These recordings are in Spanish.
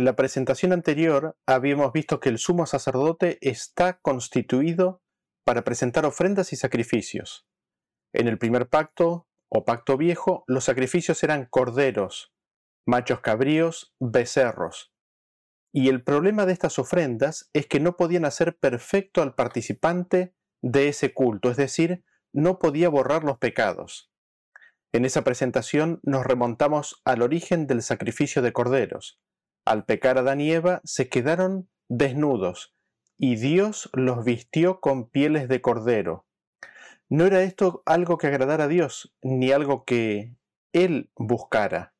En la presentación anterior habíamos visto que el sumo sacerdote está constituido para presentar ofrendas y sacrificios. En el primer pacto, o pacto viejo, los sacrificios eran corderos, machos cabríos, becerros. Y el problema de estas ofrendas es que no podían hacer perfecto al participante de ese culto, es decir, no podía borrar los pecados. En esa presentación nos remontamos al origen del sacrificio de corderos. Al pecar Adán y Eva se quedaron desnudos y Dios los vistió con pieles de cordero. No era esto algo que agradara a Dios, ni algo que Él buscara.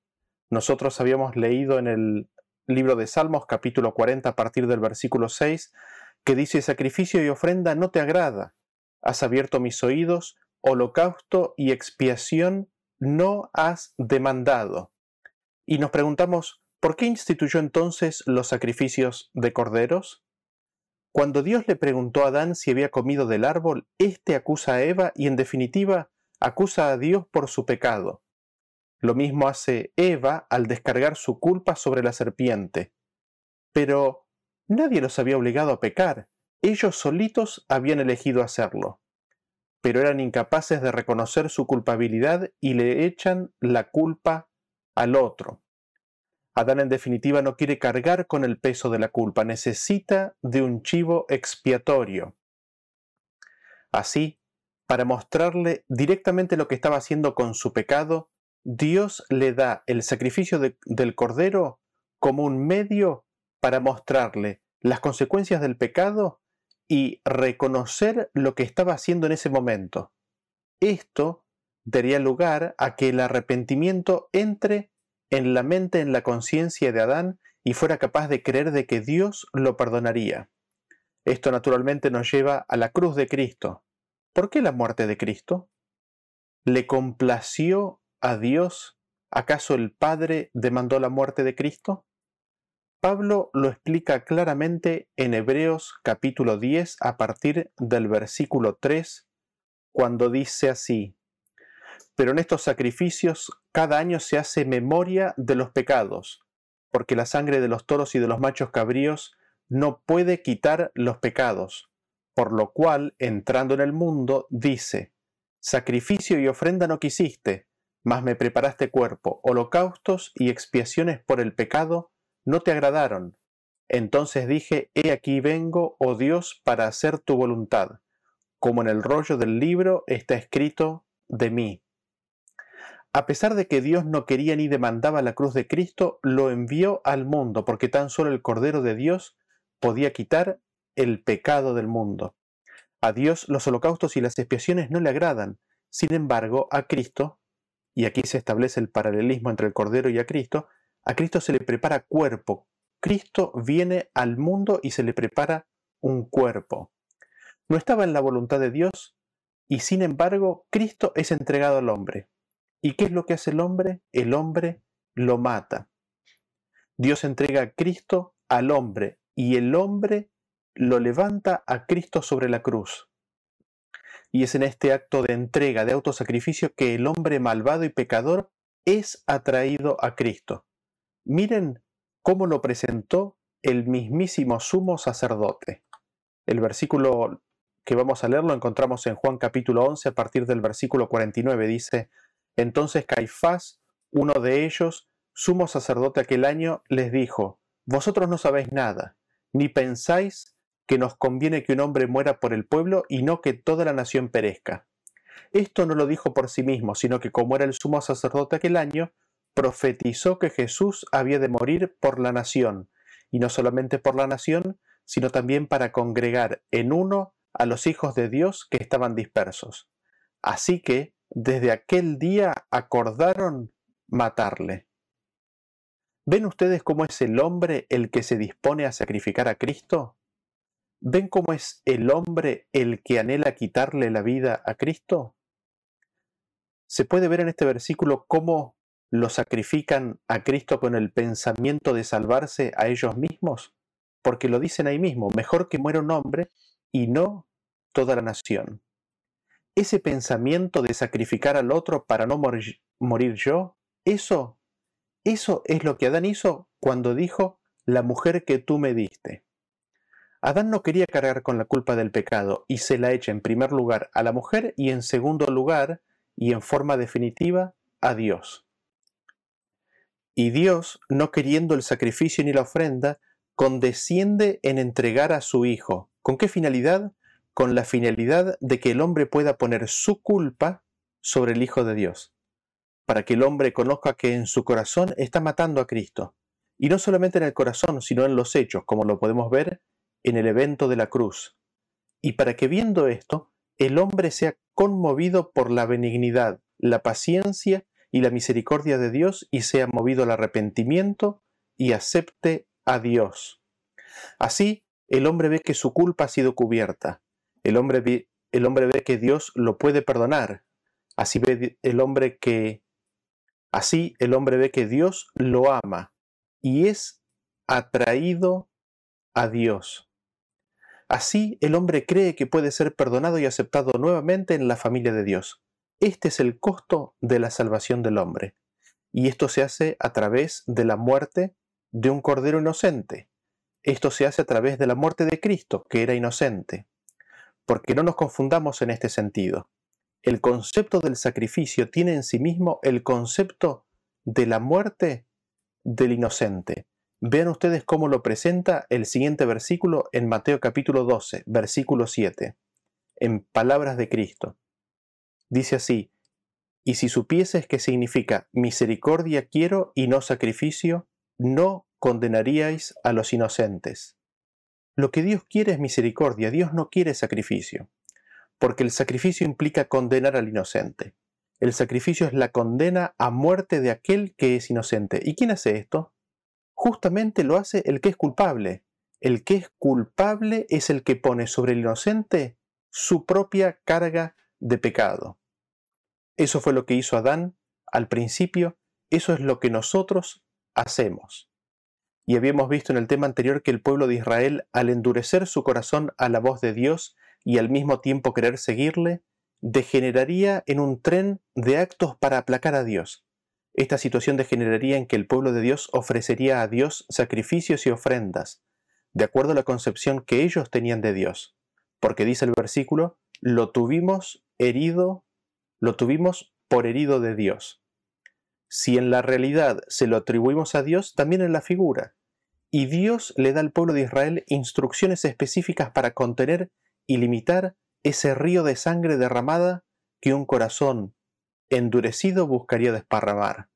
Nosotros habíamos leído en el libro de Salmos capítulo 40 a partir del versículo 6 que dice, sacrificio y ofrenda no te agrada. Has abierto mis oídos, holocausto y expiación no has demandado. Y nos preguntamos, ¿Por qué instituyó entonces los sacrificios de corderos? Cuando Dios le preguntó a Adán si había comido del árbol, éste acusa a Eva y en definitiva acusa a Dios por su pecado. Lo mismo hace Eva al descargar su culpa sobre la serpiente. Pero nadie los había obligado a pecar, ellos solitos habían elegido hacerlo. Pero eran incapaces de reconocer su culpabilidad y le echan la culpa al otro. Adán en definitiva no quiere cargar con el peso de la culpa, necesita de un chivo expiatorio. Así, para mostrarle directamente lo que estaba haciendo con su pecado, Dios le da el sacrificio del cordero como un medio para mostrarle las consecuencias del pecado y reconocer lo que estaba haciendo en ese momento. Esto daría lugar a que el arrepentimiento entre en la mente, en la conciencia de Adán y fuera capaz de creer de que Dios lo perdonaría. Esto naturalmente nos lleva a la cruz de Cristo. ¿Por qué la muerte de Cristo? ¿Le complació a Dios? ¿Acaso el Padre demandó la muerte de Cristo? Pablo lo explica claramente en Hebreos capítulo 10 a partir del versículo 3, cuando dice así, pero en estos sacrificios cada año se hace memoria de los pecados, porque la sangre de los toros y de los machos cabríos no puede quitar los pecados, por lo cual, entrando en el mundo, dice, Sacrificio y ofrenda no quisiste, mas me preparaste cuerpo, holocaustos y expiaciones por el pecado no te agradaron. Entonces dije, He aquí vengo, oh Dios, para hacer tu voluntad, como en el rollo del libro está escrito de mí. A pesar de que Dios no quería ni demandaba la cruz de Cristo, lo envió al mundo, porque tan solo el Cordero de Dios podía quitar el pecado del mundo. A Dios los holocaustos y las expiaciones no le agradan. Sin embargo, a Cristo, y aquí se establece el paralelismo entre el Cordero y a Cristo, a Cristo se le prepara cuerpo. Cristo viene al mundo y se le prepara un cuerpo. No estaba en la voluntad de Dios y sin embargo Cristo es entregado al hombre. ¿Y qué es lo que hace el hombre? El hombre lo mata. Dios entrega a Cristo al hombre y el hombre lo levanta a Cristo sobre la cruz. Y es en este acto de entrega, de autosacrificio, que el hombre malvado y pecador es atraído a Cristo. Miren cómo lo presentó el mismísimo sumo sacerdote. El versículo que vamos a leer lo encontramos en Juan capítulo 11 a partir del versículo 49. Dice, entonces Caifás, uno de ellos, sumo sacerdote aquel año, les dijo, Vosotros no sabéis nada, ni pensáis que nos conviene que un hombre muera por el pueblo y no que toda la nación perezca. Esto no lo dijo por sí mismo, sino que como era el sumo sacerdote aquel año, profetizó que Jesús había de morir por la nación, y no solamente por la nación, sino también para congregar en uno a los hijos de Dios que estaban dispersos. Así que, desde aquel día acordaron matarle. ¿Ven ustedes cómo es el hombre el que se dispone a sacrificar a Cristo? ¿Ven cómo es el hombre el que anhela quitarle la vida a Cristo? Se puede ver en este versículo cómo lo sacrifican a Cristo con el pensamiento de salvarse a ellos mismos, porque lo dicen ahí mismo, mejor que muera un hombre y no toda la nación ese pensamiento de sacrificar al otro para no morir, yo, eso, eso es lo que Adán hizo cuando dijo, la mujer que tú me diste. Adán no quería cargar con la culpa del pecado y se la echa en primer lugar a la mujer y en segundo lugar y en forma definitiva a Dios. Y Dios, no queriendo el sacrificio ni la ofrenda, condesciende en entregar a su Hijo. ¿Con qué finalidad? Con la finalidad de que el hombre pueda poner su culpa sobre el Hijo de Dios, para que el hombre conozca que en su corazón está matando a Cristo. Y no solamente en el corazón, sino en los hechos, como lo podemos ver en el evento de la cruz. Y para que viendo esto, el hombre sea conmovido por la benignidad, la paciencia y la misericordia de Dios y sea movido al arrepentimiento y acepte a Dios. Así, el hombre ve que su culpa ha sido cubierta. El hombre ve, el hombre ve que Dios lo puede perdonar. Así el hombre que así el hombre ve que Dios lo ama y es atraído a Dios. Así el hombre cree que puede ser perdonado y aceptado nuevamente en la familia de Dios. Este es el costo de la salvación del hombre. Y esto se hace a través de la muerte de un cordero inocente. Esto se hace a través de la muerte de Cristo, que era inocente. Porque no nos confundamos en este sentido. El concepto del sacrificio tiene en sí mismo el concepto de la muerte del inocente. Vean ustedes cómo lo presenta el siguiente versículo en Mateo capítulo 12, versículo 7, en palabras de Cristo. Dice así, y si supieses que significa misericordia quiero y no sacrificio, no condenaríais a los inocentes. Lo que Dios quiere es misericordia, Dios no quiere sacrificio, porque el sacrificio implica condenar al inocente. El sacrificio es la condena a muerte de aquel que es inocente. ¿Y quién hace esto? Justamente lo hace el que es culpable. El que es culpable es el que pone sobre el inocente su propia carga de pecado. Eso fue lo que hizo Adán al principio, eso es lo que nosotros hacemos. Y habíamos visto en el tema anterior que el pueblo de Israel, al endurecer su corazón a la voz de Dios y al mismo tiempo querer seguirle, degeneraría en un tren de actos para aplacar a Dios. Esta situación degeneraría en que el pueblo de Dios ofrecería a Dios sacrificios y ofrendas, de acuerdo a la concepción que ellos tenían de Dios. Porque dice el versículo, lo tuvimos herido lo tuvimos por herido de Dios. Si en la realidad se lo atribuimos a Dios, también en la figura. Y Dios le da al pueblo de Israel instrucciones específicas para contener y limitar ese río de sangre derramada que un corazón endurecido buscaría desparramar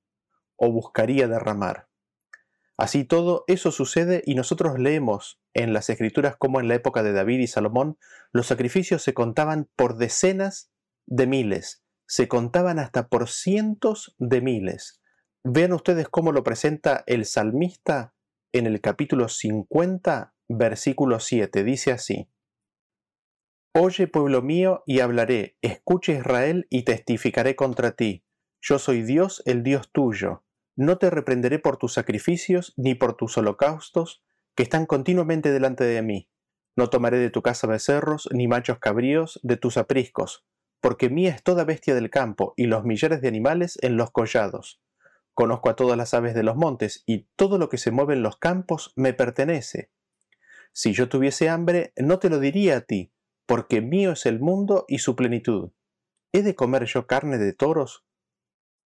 o buscaría derramar. Así todo eso sucede y nosotros leemos en las escrituras como en la época de David y Salomón los sacrificios se contaban por decenas de miles se contaban hasta por cientos de miles. Vean ustedes cómo lo presenta el salmista en el capítulo 50, versículo 7. Dice así, Oye pueblo mío y hablaré, escucha Israel y testificaré contra ti. Yo soy Dios, el Dios tuyo. No te reprenderé por tus sacrificios ni por tus holocaustos, que están continuamente delante de mí. No tomaré de tu casa becerros ni machos cabríos de tus apriscos, porque mía es toda bestia del campo y los millares de animales en los collados. Conozco a todas las aves de los montes y todo lo que se mueve en los campos me pertenece. Si yo tuviese hambre, no te lo diría a ti, porque mío es el mundo y su plenitud. ¿He de comer yo carne de toros?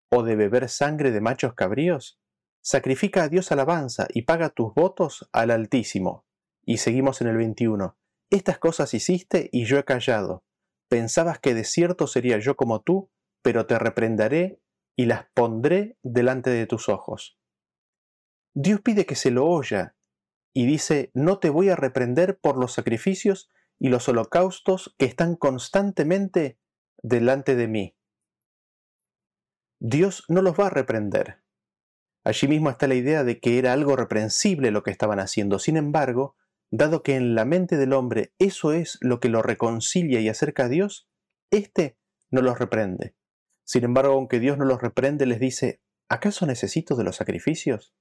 ¿O de beber sangre de machos cabríos? Sacrifica a Dios alabanza y paga tus votos al Altísimo. Y seguimos en el 21. Estas cosas hiciste y yo he callado. Pensabas que de cierto sería yo como tú, pero te reprenderé y las pondré delante de tus ojos. Dios pide que se lo oya y dice, no te voy a reprender por los sacrificios y los holocaustos que están constantemente delante de mí. Dios no los va a reprender. Allí mismo está la idea de que era algo reprensible lo que estaban haciendo. Sin embargo, dado que en la mente del hombre eso es lo que lo reconcilia y acerca a Dios, éste no los reprende. Sin embargo, aunque Dios no los reprende, les dice, ¿acaso necesito de los sacrificios?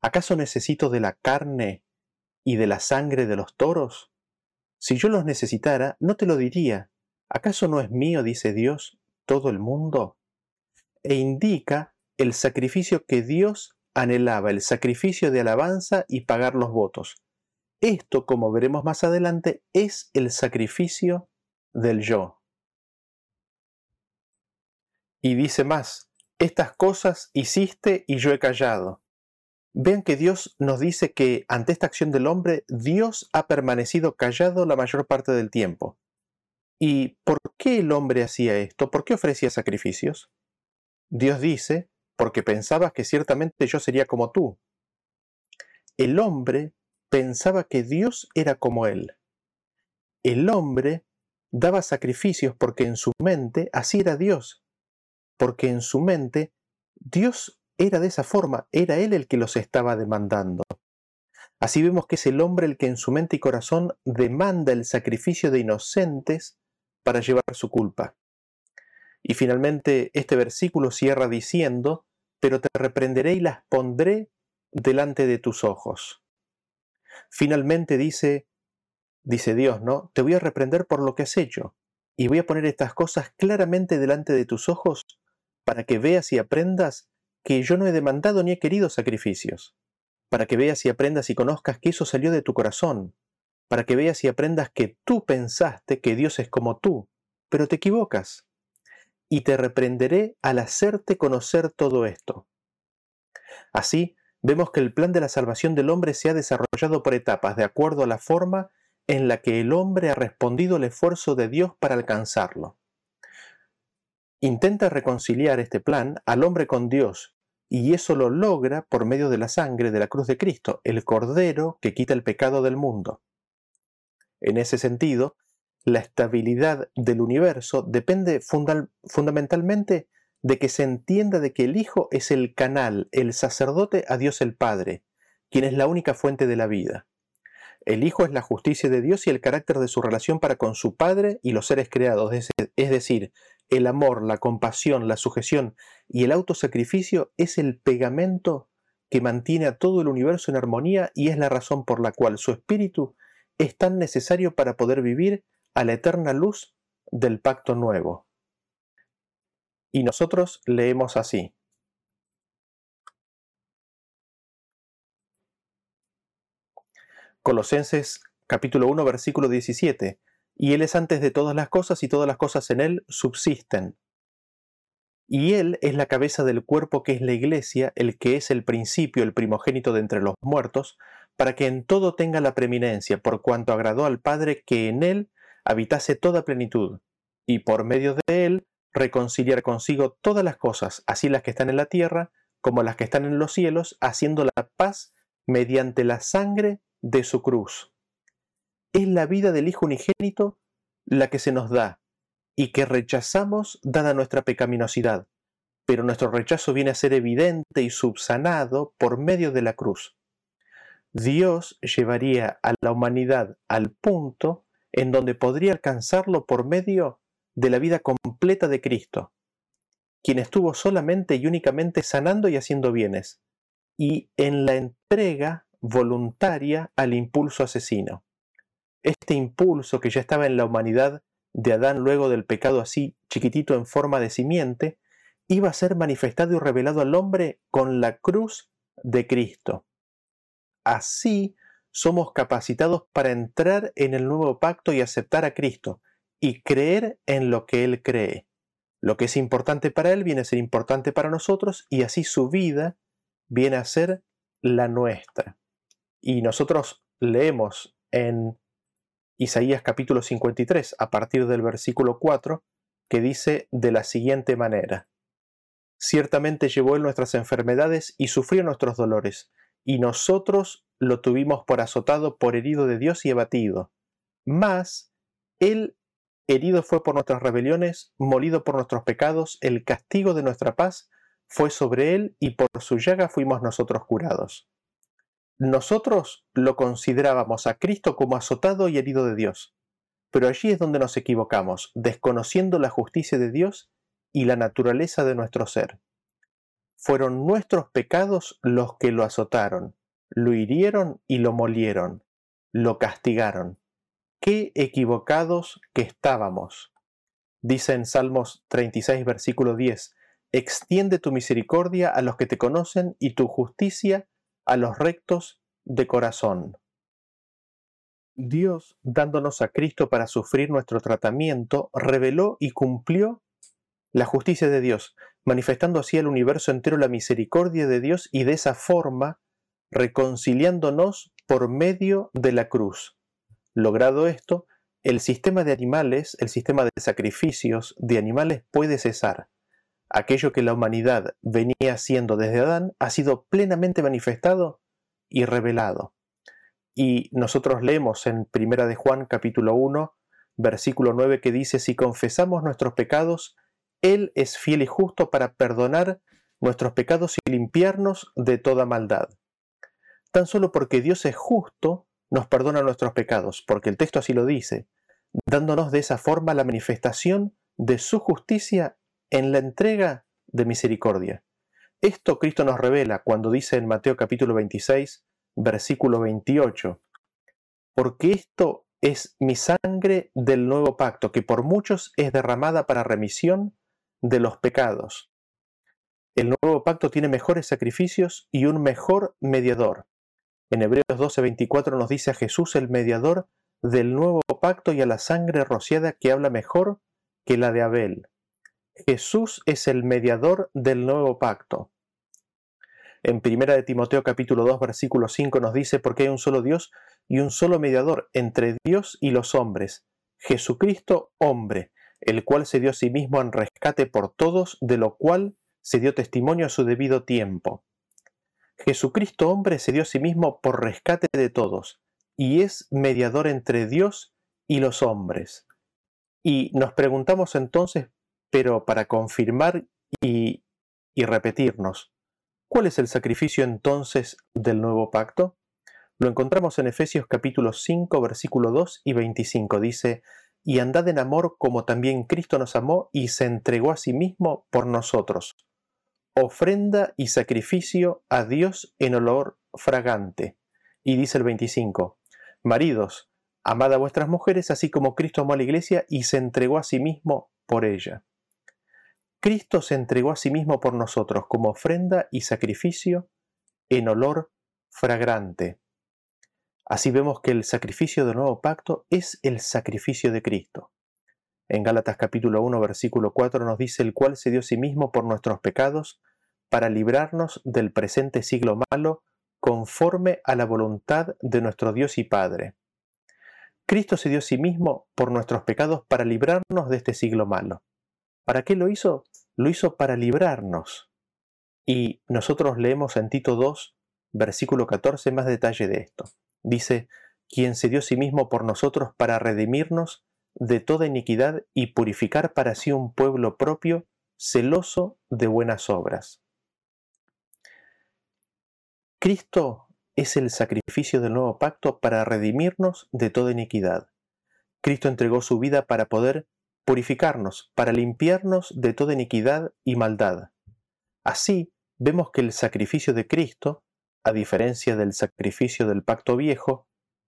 ¿Acaso necesito de la carne y de la sangre de los toros? Si yo los necesitara, no te lo diría. ¿Acaso no es mío, dice Dios, todo el mundo? E indica el sacrificio que Dios anhelaba el sacrificio de alabanza y pagar los votos. Esto, como veremos más adelante, es el sacrificio del yo. Y dice más, estas cosas hiciste y yo he callado. Vean que Dios nos dice que ante esta acción del hombre, Dios ha permanecido callado la mayor parte del tiempo. ¿Y por qué el hombre hacía esto? ¿Por qué ofrecía sacrificios? Dios dice, porque pensabas que ciertamente yo sería como tú. El hombre pensaba que Dios era como él. El hombre daba sacrificios porque en su mente así era Dios, porque en su mente Dios era de esa forma, era Él el que los estaba demandando. Así vemos que es el hombre el que en su mente y corazón demanda el sacrificio de inocentes para llevar su culpa. Y finalmente este versículo cierra diciendo, pero te reprenderé y las pondré delante de tus ojos. Finalmente dice, dice Dios, ¿no? Te voy a reprender por lo que has hecho y voy a poner estas cosas claramente delante de tus ojos para que veas y aprendas que yo no he demandado ni he querido sacrificios, para que veas y aprendas y conozcas que eso salió de tu corazón, para que veas y aprendas que tú pensaste que Dios es como tú, pero te equivocas y te reprenderé al hacerte conocer todo esto. Así, vemos que el plan de la salvación del hombre se ha desarrollado por etapas, de acuerdo a la forma en la que el hombre ha respondido al esfuerzo de Dios para alcanzarlo. Intenta reconciliar este plan al hombre con Dios, y eso lo logra por medio de la sangre de la cruz de Cristo, el Cordero que quita el pecado del mundo. En ese sentido, la estabilidad del universo depende fundamentalmente de que se entienda de que el Hijo es el canal, el sacerdote a Dios el Padre, quien es la única fuente de la vida. El Hijo es la justicia de Dios y el carácter de su relación para con su Padre y los seres creados, es decir, el amor, la compasión, la sujeción y el autosacrificio es el pegamento que mantiene a todo el universo en armonía y es la razón por la cual su espíritu es tan necesario para poder vivir a la eterna luz del pacto nuevo. Y nosotros leemos así. Colosenses capítulo 1 versículo 17. Y Él es antes de todas las cosas y todas las cosas en Él subsisten. Y Él es la cabeza del cuerpo que es la iglesia, el que es el principio, el primogénito de entre los muertos, para que en todo tenga la preeminencia, por cuanto agradó al Padre que en Él habitase toda plenitud, y por medio de él reconciliar consigo todas las cosas, así las que están en la tierra como las que están en los cielos, haciendo la paz mediante la sangre de su cruz. Es la vida del Hijo unigénito la que se nos da y que rechazamos dada nuestra pecaminosidad, pero nuestro rechazo viene a ser evidente y subsanado por medio de la cruz. Dios llevaría a la humanidad al punto en donde podría alcanzarlo por medio de la vida completa de Cristo, quien estuvo solamente y únicamente sanando y haciendo bienes, y en la entrega voluntaria al impulso asesino. Este impulso que ya estaba en la humanidad de Adán luego del pecado así chiquitito en forma de simiente, iba a ser manifestado y revelado al hombre con la cruz de Cristo. Así somos capacitados para entrar en el nuevo pacto y aceptar a Cristo y creer en lo que Él cree. Lo que es importante para Él viene a ser importante para nosotros y así su vida viene a ser la nuestra. Y nosotros leemos en Isaías capítulo 53 a partir del versículo 4 que dice de la siguiente manera. Ciertamente llevó Él nuestras enfermedades y sufrió nuestros dolores, y nosotros lo tuvimos por azotado, por herido de Dios y abatido. Mas Él herido fue por nuestras rebeliones, molido por nuestros pecados, el castigo de nuestra paz fue sobre Él y por su llaga fuimos nosotros curados. Nosotros lo considerábamos a Cristo como azotado y herido de Dios, pero allí es donde nos equivocamos, desconociendo la justicia de Dios y la naturaleza de nuestro ser. Fueron nuestros pecados los que lo azotaron, lo hirieron y lo molieron, lo castigaron. Qué equivocados que estábamos. Dice en Salmos 36, versículo 10, extiende tu misericordia a los que te conocen y tu justicia a los rectos de corazón. Dios, dándonos a Cristo para sufrir nuestro tratamiento, reveló y cumplió la justicia de Dios, manifestando así al universo entero la misericordia de Dios y de esa forma reconciliándonos por medio de la cruz. Logrado esto, el sistema de animales, el sistema de sacrificios de animales puede cesar. Aquello que la humanidad venía haciendo desde Adán ha sido plenamente manifestado y revelado. Y nosotros leemos en Primera de Juan capítulo 1, versículo 9 que dice, si confesamos nuestros pecados, Él es fiel y justo para perdonar nuestros pecados y limpiarnos de toda maldad. Tan solo porque Dios es justo, nos perdona nuestros pecados, porque el texto así lo dice, dándonos de esa forma la manifestación de su justicia en la entrega de misericordia. Esto Cristo nos revela cuando dice en Mateo capítulo 26, versículo 28, porque esto es mi sangre del nuevo pacto, que por muchos es derramada para remisión de los pecados. El nuevo pacto tiene mejores sacrificios y un mejor mediador. En Hebreos 12:24 nos dice a Jesús el mediador del nuevo pacto y a la sangre rociada que habla mejor que la de Abel. Jesús es el mediador del nuevo pacto. En 1 de Timoteo capítulo 2 versículo 5 nos dice porque hay un solo Dios y un solo mediador entre Dios y los hombres, Jesucristo hombre, el cual se dio a sí mismo en rescate por todos, de lo cual se dio testimonio a su debido tiempo. Jesucristo hombre se dio a sí mismo por rescate de todos, y es mediador entre Dios y los hombres. Y nos preguntamos entonces pero para confirmar y, repetirnos, ¿cuál es el sacrificio entonces del nuevo pacto? Lo encontramos en Efesios capítulo 5, versículo 2 y 25. Dice, y andad en amor como también Cristo nos amó y se entregó a sí mismo por nosotros. Ofrenda y sacrificio a Dios en olor fragante. Y dice el 25, Maridos, amad a vuestras mujeres así como Cristo amó a la iglesia y se entregó a sí mismo por ella. Cristo se entregó a sí mismo por nosotros como ofrenda y sacrificio en olor fragrante. Así vemos que el sacrificio del nuevo pacto es el sacrificio de Cristo. En Gálatas capítulo 1 versículo 4 nos dice el cual se dio a sí mismo por nuestros pecados para librarnos del presente siglo malo conforme a la voluntad de nuestro Dios y Padre. Cristo se dio a sí mismo por nuestros pecados para librarnos de este siglo malo. ¿Para qué lo hizo? Lo hizo para librarnos. Y nosotros leemos en Tito 2, versículo 14, más detalle de esto. Dice, quien se dio a sí mismo por nosotros para redimirnos de toda iniquidad y purificar para sí un pueblo propio, celoso de buenas obras. Cristo es el sacrificio del nuevo pacto para redimirnos de toda iniquidad. Cristo entregó su vida para poder purificarnos, para limpiarnos de toda iniquidad y maldad. Así vemos que el sacrificio de Cristo, a diferencia del sacrificio del pacto viejo,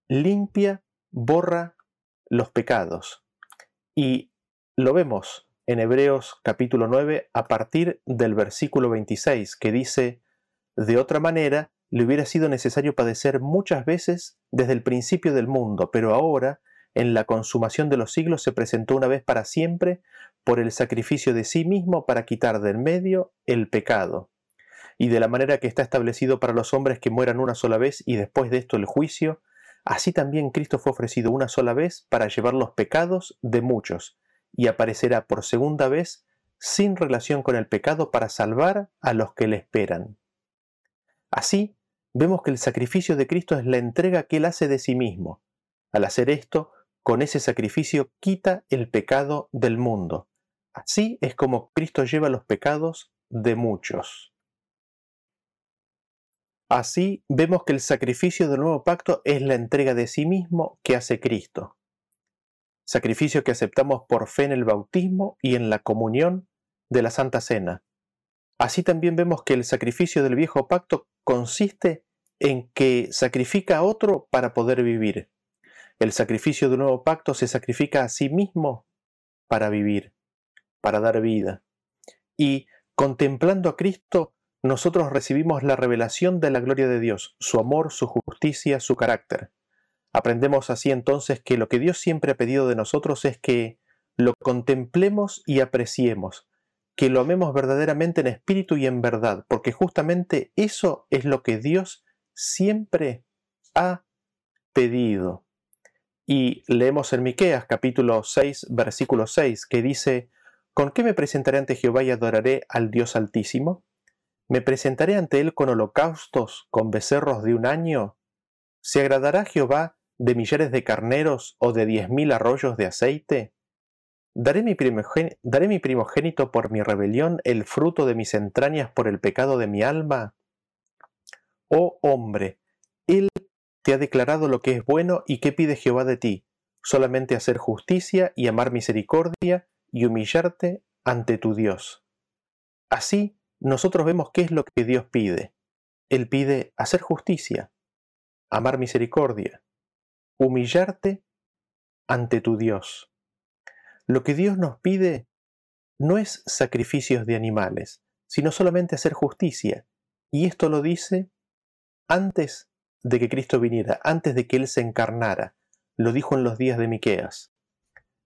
limpia, borra los pecados. Y lo vemos en Hebreos capítulo 9 a partir del versículo 26, que dice, de otra manera, le hubiera sido necesario padecer muchas veces desde el principio del mundo, pero ahora, en la consumación de los siglos se presentó una vez para siempre por el sacrificio de sí mismo para quitar del medio el pecado. Y de la manera que está establecido para los hombres que mueran una sola vez y después de esto el juicio, así también Cristo fue ofrecido una sola vez para llevar los pecados de muchos, y aparecerá por segunda vez sin relación con el pecado para salvar a los que le esperan. Así, vemos que el sacrificio de Cristo es la entrega que Él hace de sí mismo. Al hacer esto, con ese sacrificio quita el pecado del mundo. Así es como Cristo lleva los pecados de muchos. Así vemos que el sacrificio del nuevo pacto es la entrega de sí mismo que hace Cristo. Sacrificio que aceptamos por fe en el bautismo y en la comunión de la Santa Cena. Así también vemos que el sacrificio del viejo pacto consiste en que sacrifica a otro para poder vivir. El sacrificio del nuevo pacto se sacrifica a sí mismo para vivir, para dar vida. Y contemplando a Cristo, nosotros recibimos la revelación de la gloria de Dios, su amor, su justicia, su carácter. Aprendemos así entonces que lo que Dios siempre ha pedido de nosotros es que lo contemplemos y apreciemos, que lo amemos verdaderamente en espíritu y en verdad, porque justamente eso es lo que Dios siempre ha pedido. Y leemos en Miqueas capítulo 6, versículo 6, que dice: ¿Con qué me presentaré ante Jehová y adoraré al Dios Altísimo? ¿Me presentaré ante él con holocaustos, con becerros de un año? ¿Se agradará Jehová de millares de carneros o de diez mil arroyos de aceite? ¿Daré mi, ¿Daré mi primogénito por mi rebelión, el fruto de mis entrañas por el pecado de mi alma? Oh hombre, Él te ha declarado lo que es bueno y qué pide Jehová de ti, solamente hacer justicia y amar misericordia y humillarte ante tu Dios. Así, nosotros vemos qué es lo que Dios pide. Él pide hacer justicia, amar misericordia, humillarte ante tu Dios. Lo que Dios nos pide no es sacrificios de animales, sino solamente hacer justicia. Y esto lo dice antes de que Cristo viniera, antes de que Él se encarnara. Lo dijo en los días de Miqueas.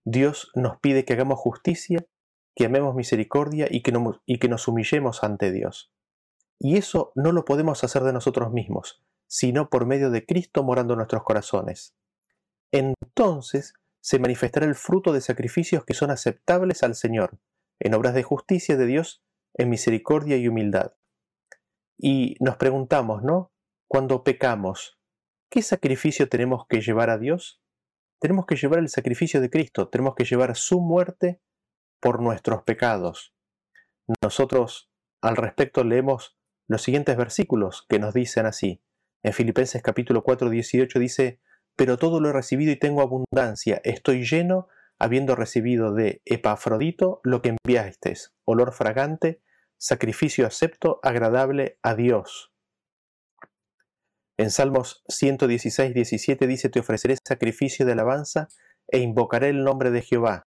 Dios nos pide que hagamos justicia, que amemos misericordia y que, y que nos humillemos ante Dios. Y eso no lo podemos hacer de nosotros mismos, sino por medio de Cristo morando en nuestros corazones. Entonces se manifestará el fruto de sacrificios que son aceptables al Señor, en obras de justicia de Dios, en misericordia y humildad. Y nos preguntamos, ¿no? Cuando pecamos, ¿qué sacrificio tenemos que llevar a Dios? Tenemos que llevar el sacrificio de Cristo, tenemos que llevar su muerte por nuestros pecados. Nosotros al respecto leemos los siguientes versículos que nos dicen así. En Filipenses capítulo 4, 18 dice, pero todo lo he recibido y tengo abundancia. Estoy lleno, habiendo recibido de Epafrodito lo que enviasteis, olor fragante, sacrificio acepto, agradable a Dios. En Salmos 116, 17 dice, te ofreceré sacrificio de alabanza e invocaré el nombre de Jehová.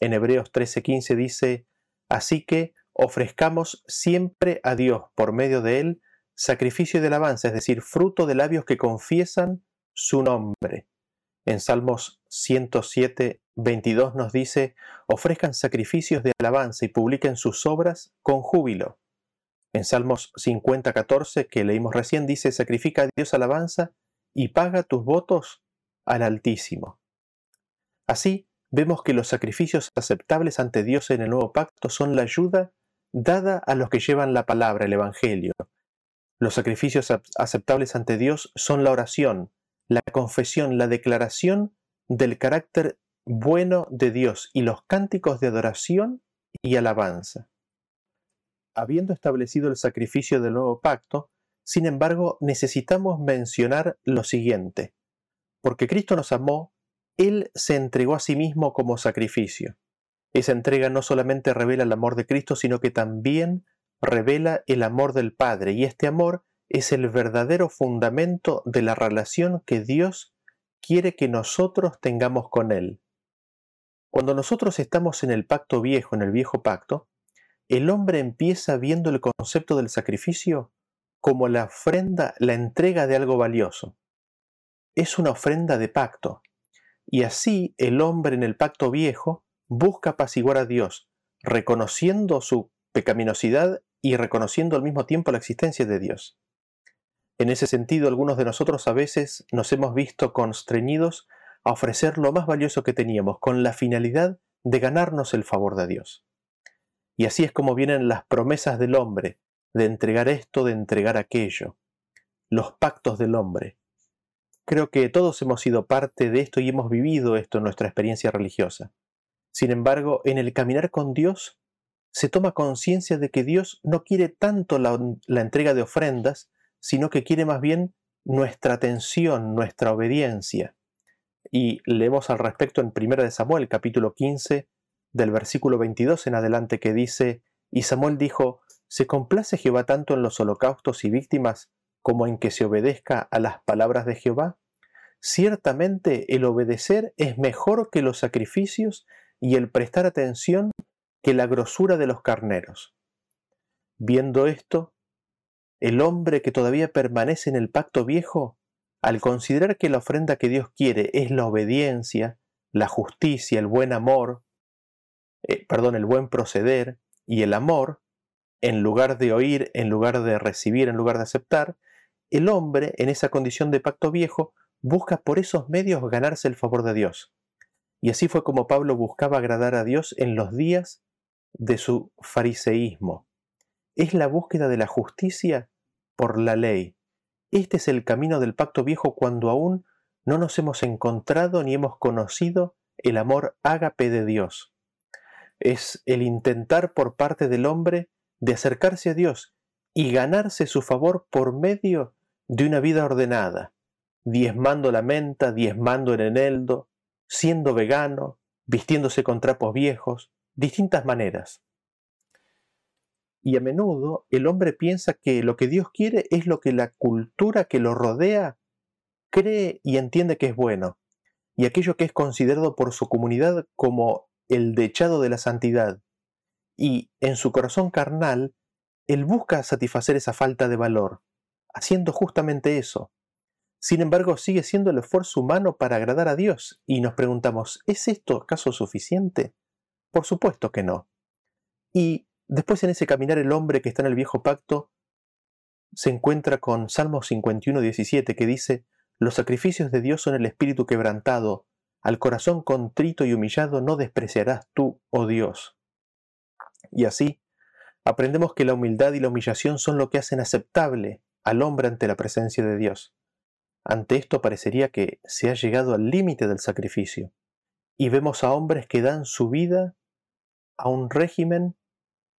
En Hebreos 13, 15 dice, así que ofrezcamos siempre a Dios por medio de él sacrificio de alabanza, es decir, fruto de labios que confiesan su nombre. En Salmos 107, 22 nos dice, ofrezcan sacrificios de alabanza y publiquen sus obras con júbilo. En Salmos 50, 14, que leímos recién, dice, sacrifica a Dios alabanza y paga tus votos al Altísimo. Así, vemos que los sacrificios aceptables ante Dios en el nuevo pacto son la ayuda dada a los que llevan la palabra, el Evangelio. Los sacrificios aceptables ante Dios son la oración, la confesión, la declaración del carácter bueno de Dios y los cánticos de adoración y alabanza. Habiendo establecido el sacrificio del nuevo pacto, sin embargo, necesitamos mencionar lo siguiente. Porque Cristo nos amó, Él se entregó a sí mismo como sacrificio. Esa entrega no solamente revela el amor de Cristo, sino que también revela el amor del Padre, y este amor es el verdadero fundamento de la relación que Dios quiere que nosotros tengamos con Él. Cuando nosotros estamos en el pacto viejo, en el viejo pacto, el hombre empieza viendo el concepto del sacrificio como la ofrenda, la entrega de algo valioso. Es una ofrenda de pacto. Y así el hombre en el pacto viejo busca apaciguar a Dios, reconociendo su pecaminosidad y reconociendo al mismo tiempo la existencia de Dios. En ese sentido, algunos de nosotros a veces nos hemos visto constreñidos a ofrecer lo más valioso que teníamos, con la finalidad de ganarnos el favor de Dios. Y así es como vienen las promesas del hombre, de entregar esto, de entregar aquello, los pactos del hombre. Creo que todos hemos sido parte de esto y hemos vivido esto en nuestra experiencia religiosa. Sin embargo, en el caminar con Dios, se toma conciencia de que Dios no quiere tanto la, entrega de ofrendas, sino que quiere más bien nuestra atención, nuestra obediencia. Y leemos al respecto en 1 Samuel capítulo 15 del versículo 22 en adelante que dice, y Samuel dijo, ¿se complace Jehová tanto en los holocaustos y víctimas como en que se obedezca a las palabras de Jehová? Ciertamente el obedecer es mejor que los sacrificios y el prestar atención que la grosura de los carneros. Viendo esto, el hombre que todavía permanece en el pacto viejo, al considerar que la ofrenda que Dios quiere es la obediencia, la justicia, el buen amor, eh, perdón, el buen proceder y el amor, en lugar de oír, en lugar de recibir, en lugar de aceptar, el hombre, en esa condición de pacto viejo, busca por esos medios ganarse el favor de Dios. Y así fue como Pablo buscaba agradar a Dios en los días de su fariseísmo. Es la búsqueda de la justicia por la ley. Este es el camino del pacto viejo cuando aún no nos hemos encontrado ni hemos conocido el amor ágape de Dios. Es el intentar por parte del hombre de acercarse a Dios y ganarse su favor por medio de una vida ordenada, diezmando la menta, diezmando el eneldo, siendo vegano, vistiéndose con trapos viejos, distintas maneras. Y a menudo el hombre piensa que lo que Dios quiere es lo que la cultura que lo rodea cree y entiende que es bueno, y aquello que es considerado por su comunidad como el dechado de la santidad. Y en su corazón carnal, él busca satisfacer esa falta de valor, haciendo justamente eso, sin embargo, sigue siendo el esfuerzo humano para agradar a Dios y nos preguntamos, ¿es esto acaso suficiente? Por supuesto que no. Y después en ese caminar el hombre que está en el viejo pacto se encuentra con Salmo 51, 17 que dice, los sacrificios de Dios son el espíritu quebrantado, al corazón contrito y humillado no despreciarás tú, oh Dios. Y así, aprendemos que la humildad y la humillación son lo que hacen aceptable al hombre ante la presencia de Dios. Ante esto parecería que se ha llegado al límite del sacrificio, y vemos a hombres que dan su vida a un régimen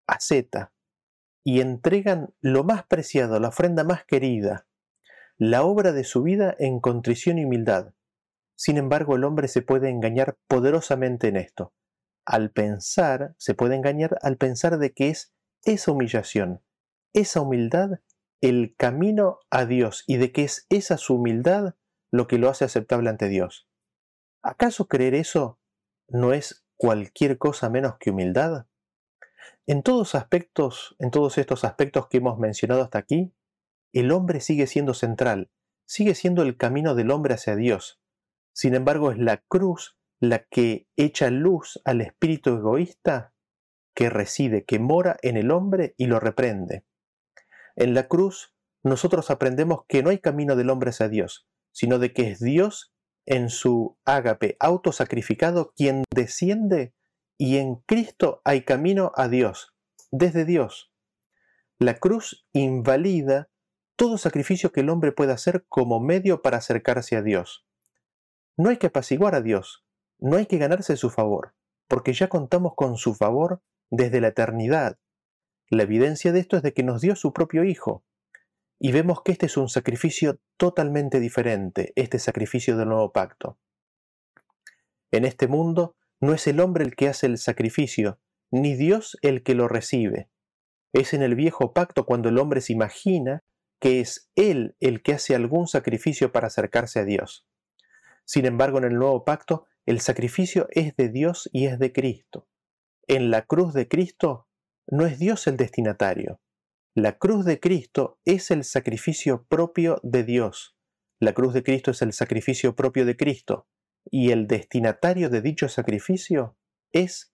asceta y entregan lo más preciado, la ofrenda más querida, la obra de su vida en contrición y humildad. Sin embargo, el hombre se puede engañar poderosamente en esto. Al pensar, se puede engañar al pensar de que es esa humillación, esa humildad el camino a Dios y de que es esa su humildad lo que lo hace aceptable ante Dios. ¿Acaso creer eso no es cualquier cosa menos que humildad? En todos aspectos, en todos estos aspectos que hemos mencionado hasta aquí, el hombre sigue siendo central, sigue siendo el camino del hombre hacia Dios. Sin embargo, es la cruz la que echa luz al espíritu egoísta que reside, que mora en el hombre y lo reprende. En la cruz nosotros aprendemos que no hay camino del hombre hacia Dios, sino de que es Dios en su ágape autosacrificado quien desciende y en Cristo hay camino a Dios, desde Dios. La cruz invalida todo sacrificio que el hombre pueda hacer como medio para acercarse a Dios. No hay que apaciguar a Dios, no hay que ganarse su favor, porque ya contamos con su favor desde la eternidad, la evidencia de esto es de que nos dio su propio Hijo. Y vemos que este es un sacrificio totalmente diferente, este sacrificio del nuevo pacto. En este mundo no es el hombre el que hace el sacrificio, ni Dios el que lo recibe. Es en el viejo pacto cuando el hombre se imagina que es Él el que hace algún sacrificio para acercarse a Dios. Sin embargo, en el nuevo pacto, el sacrificio es de Dios y es de Cristo. En la cruz de Cristo no es Dios el destinatario. La cruz de Cristo es el sacrificio propio de Dios. La cruz de Cristo es el sacrificio propio de Cristo. Y el destinatario de dicho sacrificio es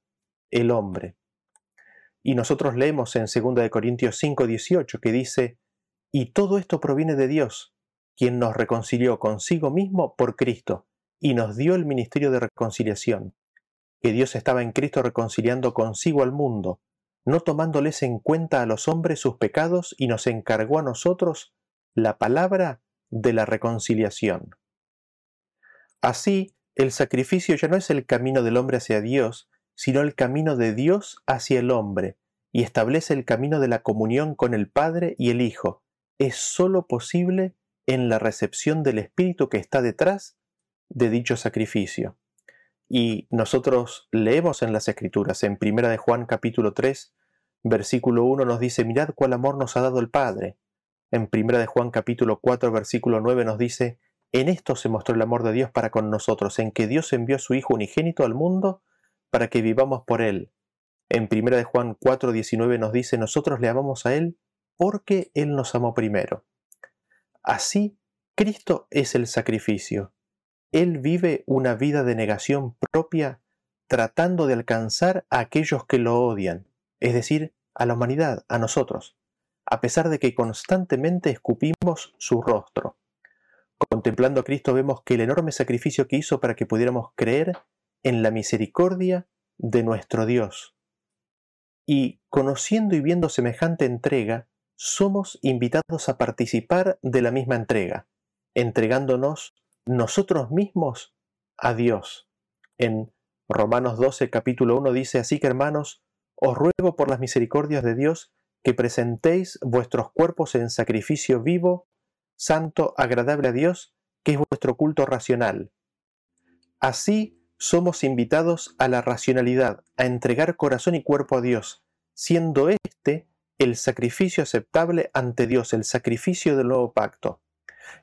el hombre. Y nosotros leemos en 2 Corintios 5:18 que dice, y todo esto proviene de Dios, quien nos reconcilió consigo mismo por Cristo, y nos dio el ministerio de reconciliación, que Dios estaba en Cristo reconciliando consigo al mundo, no tomándoles en cuenta a los hombres sus pecados, y nos encargó a nosotros la palabra de la reconciliación. Así, el sacrificio ya no es el camino del hombre hacia Dios, sino el camino de Dios hacia el hombre, y establece el camino de la comunión con el Padre y el Hijo. Es sólo posible en la recepción del Espíritu que está detrás de dicho sacrificio. Y nosotros leemos en las Escrituras, en 1 de Juan capítulo 3, versículo 1 nos dice, mirad cuál amor nos ha dado el Padre. En 1 de Juan capítulo 4, versículo 9 nos dice, en esto se mostró el amor de Dios para con nosotros, en que Dios envió a su Hijo unigénito al mundo para que vivamos por Él. En 1 de Juan 4:19 nos dice, nosotros le amamos a Él porque Él nos amó primero. Así, Cristo es el sacrificio. Él vive una vida de negación propia tratando de alcanzar a aquellos que lo odian, es decir, a la humanidad, a nosotros, a pesar de que constantemente escupimos su rostro. Contemplando a Cristo vemos que el enorme sacrificio que hizo para que pudiéramos creer en la misericordia de nuestro Dios. Y conociendo y viendo semejante entrega, somos invitados a participar de la misma entrega, entregándonos nosotros mismos a Dios. En Romanos 12, capítulo 1 dice, así que hermanos, os ruego por las misericordias de Dios que presentéis vuestros cuerpos en sacrificio vivo, santo, agradable a Dios, que es vuestro culto racional. Así somos invitados a la racionalidad, a entregar corazón y cuerpo a Dios, siendo éste el sacrificio aceptable ante Dios, el sacrificio del nuevo pacto.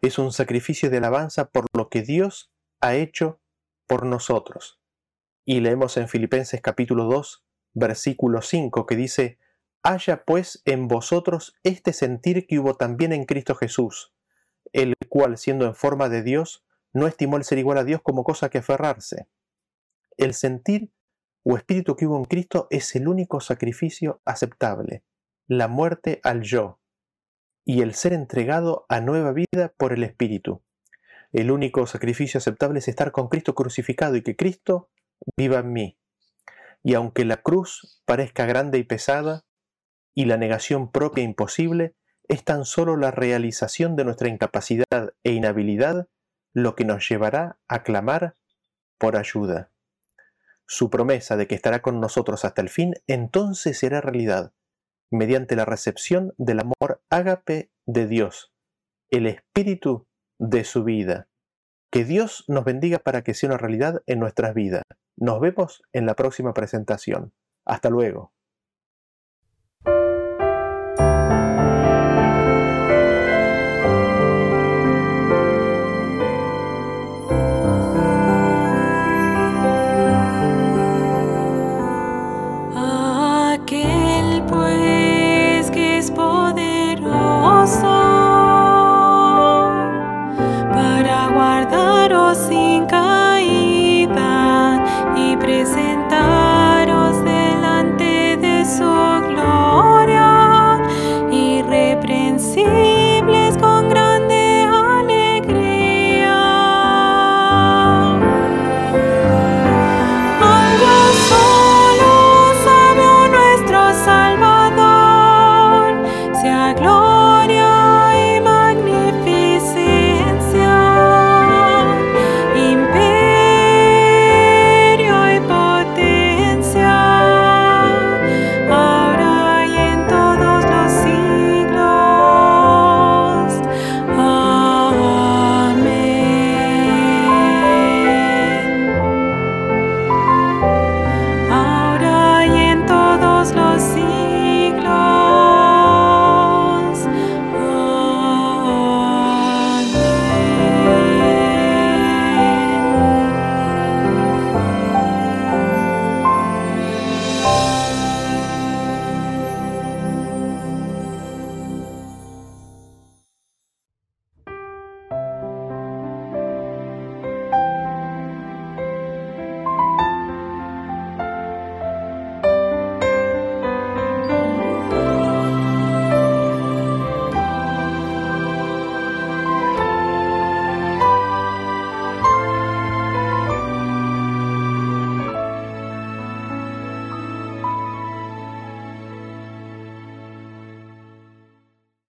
Es un sacrificio de alabanza por lo que Dios ha hecho por nosotros. Y leemos en Filipenses capítulo 2, versículo 5, que dice, Haya pues en vosotros este sentir que hubo también en Cristo Jesús, el cual, siendo en forma de Dios, no estimó el ser igual a Dios como cosa que aferrarse. El sentir o espíritu que hubo en Cristo es el único sacrificio aceptable, la muerte al yo, y el ser entregado a nueva vida por el Espíritu. El único sacrificio aceptable es estar con Cristo crucificado y que Cristo viva en mí. Y aunque la cruz parezca grande y pesada, y la negación propia imposible, es tan solo la realización de nuestra incapacidad e inhabilidad lo que nos llevará a clamar por ayuda. Su promesa de que estará con nosotros hasta el fin entonces será realidad, mediante la recepción del amor ágape de Dios, el espíritu de su vida. Que Dios nos bendiga para que sea una realidad en nuestras vidas. Nos vemos en la próxima presentación. Hasta luego.